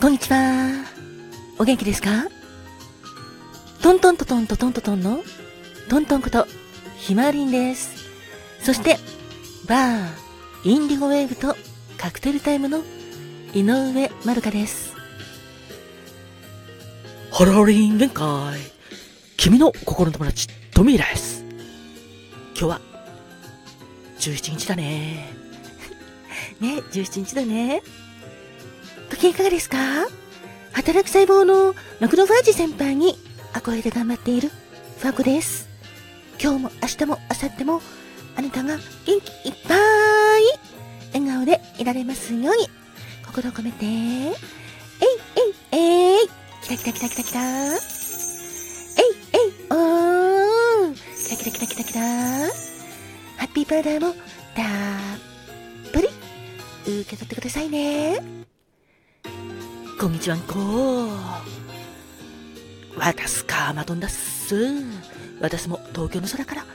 こんにちは。お元気ですか？トントントトントントントトンのトントンことひまわりんです。そして、バー、インディゴウェーブとカクテルタイムの井上まるかです。ハローリン限界。君の心の友達、トミーです。今日は、17日だね。ね、17日だね。時いかがですか？働く細胞のマクロファージ先輩に憧れで頑張っているファコです。今日も明日も明後日もあなたが元気いっぱい笑顔でいられますように心を込めて、えいえいえい。キラキラキラキラキラ。えいえいおー。キラキラキラキラキラ。ハッピーパウダーもたっぷり受け取ってくださいね。こんにちはんこ。私かまどんだっす。私も東京の空から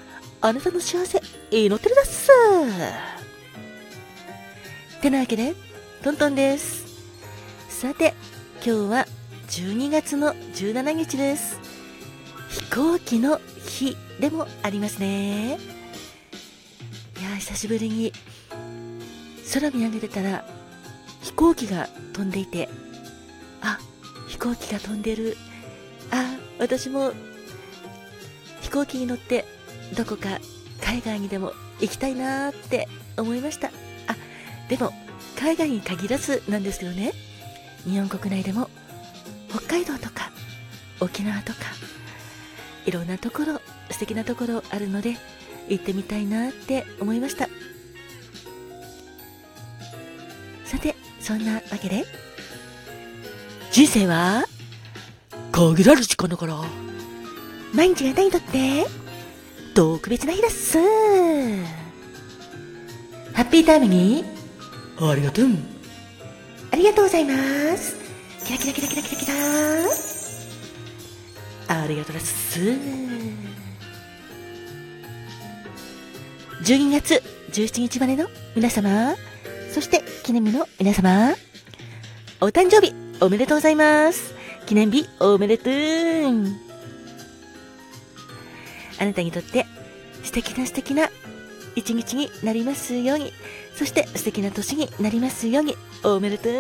あなたの幸せ祈ってるだっす。てなわけで、トントンです。さて、今日は12月の17日です。飛行機の日でもありますね。いや、久しぶりに空見上げてたら飛行機が飛んでいて、行機が飛んでる。あ、私も飛行機に乗ってどこか海外にでも行きたいなーって思いました。あ、でも海外に限らずなんですけどね、日本国内でも北海道とか沖縄とかいろんなところ素敵なところあるので行ってみたいなって思いました。さて、そんなわけで、人生は限られる時間だから。毎日があなたにとって特別な日です。ハッピータイムにありがとう。ありがとうございます。キラキラキラキラキラキラ。ありがとうです。12月17日までの皆様、そして記念日の皆様、お誕生日おめでとうございます。記念日おめでとう。あなたにとって素敵な素敵な一日になりますように、そして素敵な年になりますように、おめでとう。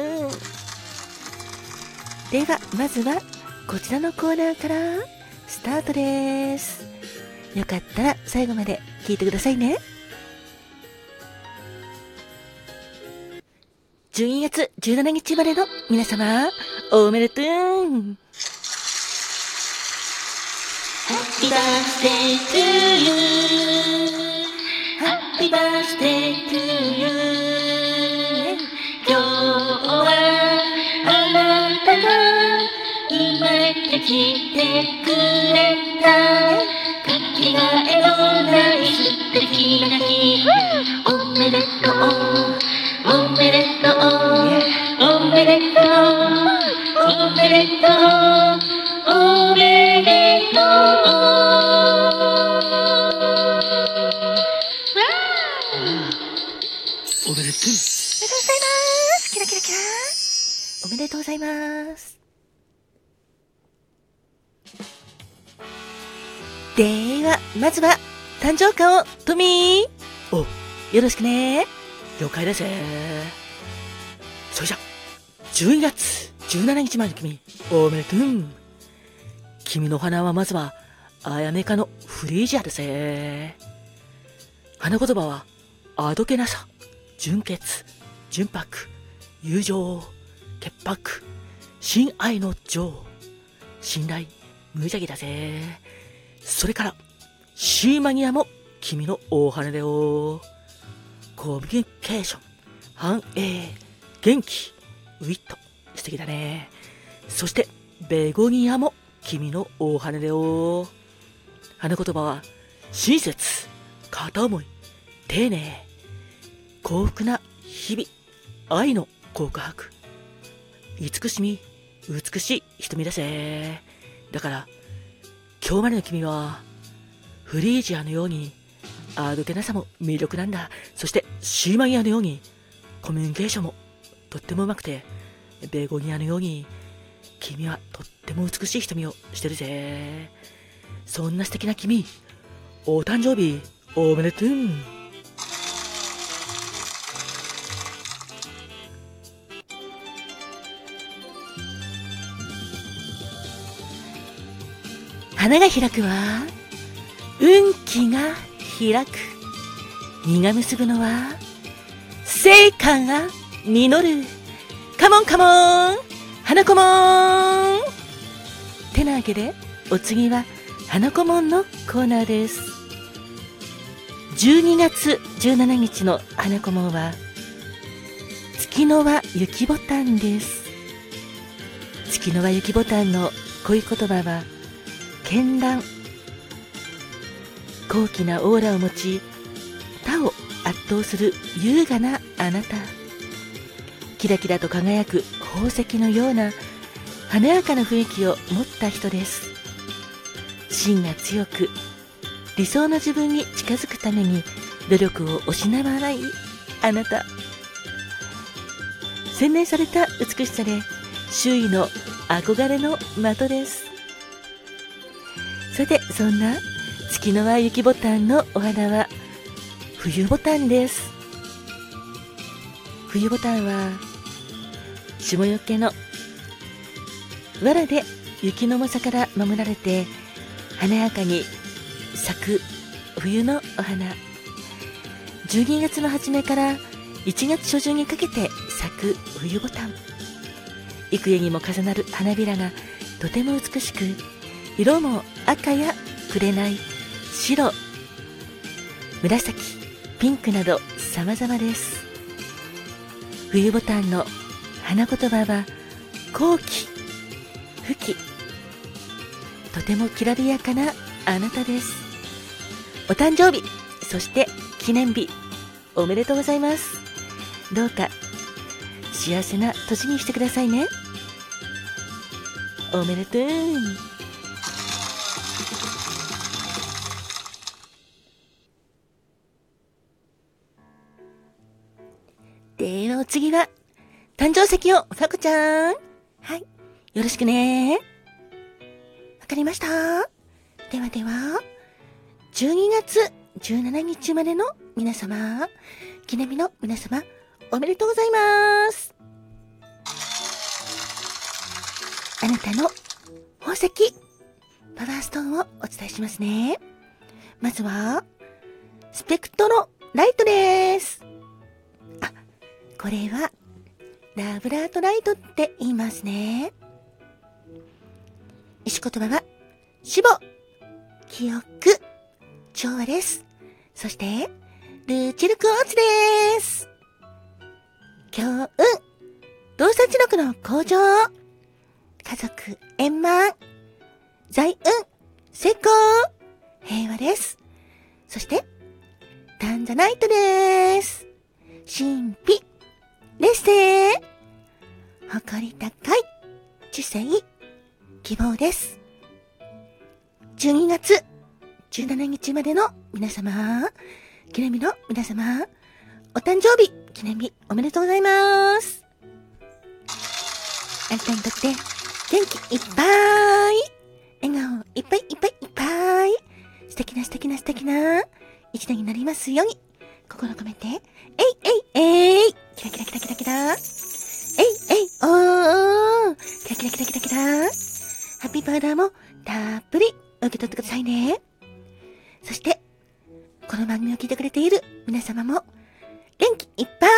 では、まずはこちらのコーナーからスタートです。よかったら最後まで聞いてくださいね。12月17日までの皆様、おめでとう。Happy birthday to you. Happy birthday to you. 今日はあなたが生まれてきてくれた。かけがえのない素敵な日。おめでとうおめでとうでとうおめでとうおめでとう。おめでとうございます。キラキラキラおめでとうございます。では、まずは、誕生花を、トミー。お、よろしくね。了解です。それじゃ、12月。17日まで君、おめでとう。君の花はまずは、あやめかのフリージアですね。花言葉は、あどけなさ、純潔、純白、友情、潔白、親愛の情、信頼、無邪気だぜ。それから、シーマニアも君の大花だよ。コミュニケーション、繁栄、元気、ウィット、素敵だね。そして、ベゴニアも君の大花だよ。花言葉は、親切、片思い、丁寧、幸福な日々、愛の告白、慈しみ、美しい瞳だぜ。だから、今日までの君は、フリージアのように、あどけなさも魅力なんだ。そして、シーマニアのように、コミュニケーションもとってもうまくて、ベゴニアのように、君はとっても美しい瞳をしてるぜ。そんな素敵な君、お誕生日、おめでとう。花が開くは運気が開く実が結ぶのは成果が実るカモンカモン花子もんてなわけでお次は花子もんのコーナーです12月17日の花子もんは月の輪雪ボタンです月の輪雪ボタンの恋言葉は絢爛高貴なオーラを持ち他を圧倒する優雅なあなたキラキラと輝く宝石のような華やかな雰囲気を持った人です。芯が強く理想の自分に近づくために努力を惜しまないあなた。洗練された美しさで周囲の憧れの的です。さてそんな月の輪雪ボタンのお花は冬ボタンです。冬ボタンは霜よけの。藁で雪の重さから守られて華やかに咲く冬のお花。12月の初めから1月初旬にかけて咲く冬ボタン。幾重にも重なる花びらがとても美しく色も赤や紅白。紫ピンクなど様々です。冬ボタンの花言葉は後期吹きとてもきらびやかなあなたです。お誕生日そして記念日おめでとうございます。どうか幸せな年にしてくださいね。おめでとう。ではお次は、誕生石をさこちゃん。はい。よろしくね。わかりましたではでは、12月17日までの皆様、記念日の皆様、おめでとうございます。あなたの宝石、パワーストーンをお伝えしますね。まずは、スペクトロライトです。あ、これは、ラブラートライトって言いますね。石言葉は、死亡、記憶、調和です。そして、ルーチルクォーツです。強運、動作知力の向上、家族円満、財運、成功、平和です。そして、タンザナイトです。神秘、劣勢、誇り高い、知性、希望です。12月。17日までの皆様、記念日の皆様、お誕生日、記念日おめでとうございます。あなたにとって元気いっぱい、笑顔いっぱいいっぱいいっぱい、素敵な素敵な素敵な。一年になりますように、心込めて、えいえいえい。キラキラキラキラキラ。えいえいおー。キラキラキラキラキラ。ハッピーパウダーもたっぷり受け取ってくださいね。そして、この番組を聞いてくれている皆様も、元気いっぱい。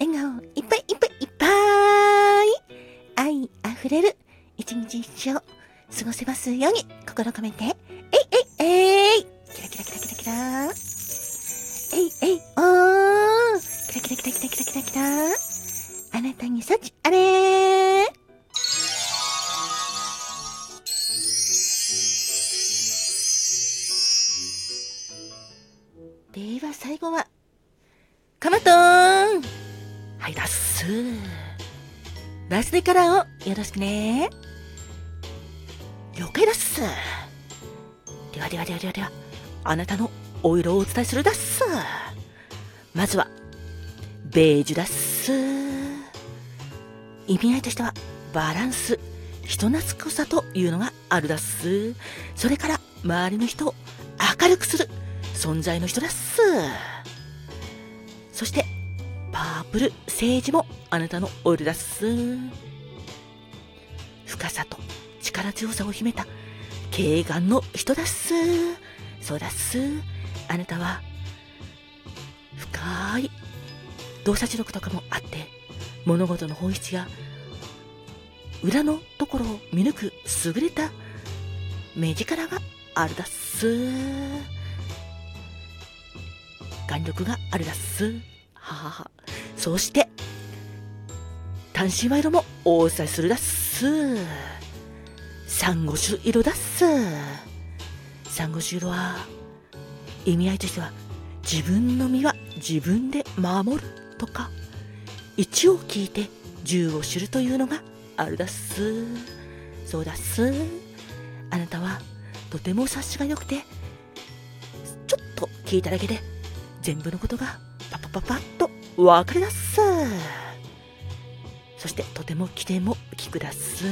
笑顔いっぱいいっぱいいっぱい。愛あふれる一日一生過ごせますように心込めて、えいえいえい。キラキラキラキラキラ。いえいおーキラキラキラキラキラキラキラあなたに幸あれーでは最後は、かまとーんはい、だっす。バースデーカラーをよろしくね。了解だっす。ではではではではでは、あなたのお色をお伝えするだっす。まずは、ベージュだっす。意味合いとしては、バランス、人懐っこさというのがあるだっす。それから、周りの人を明るくする存在の人だっす。そして、パープル、政治もあなたのオイルだっす。深さと力強さを秘めた、軽眼の人だっす。そうだっす。あなたは、洞察力とかもあって、物事の本質や裏のところを見抜く優れた目力があるだっす。眼力があるだっす。ははは。そして、単身賄賂もお伝えするだっす。サンゴ種色だっす。サンゴ種色は、意味合いとしては、自分の身は自分で守るとか、一を聞いて銃を知るというのがあるだっす。そうだっす。あなたはとても察しが良くて、ちょっと聞いただけで全部のことがパパパパッとわかりだっす。そしてとても起点も聞くだっす。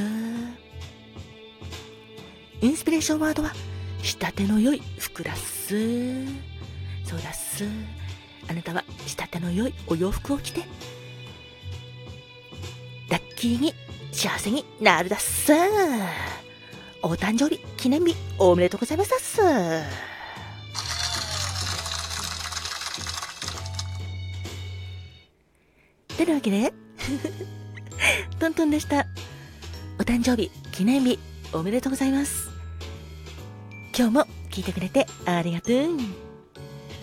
インスピレーションワードは仕立ての良い服だっす。そうだっす。あなたは仕立ての良いお洋服を着て、ラッキーに幸せになるだっす。お誕生日記念日おめでとうございますっす。てなわけで、トントンでした。お誕生日記念日おめでとうございます。今日も聞いてくれてありがとう。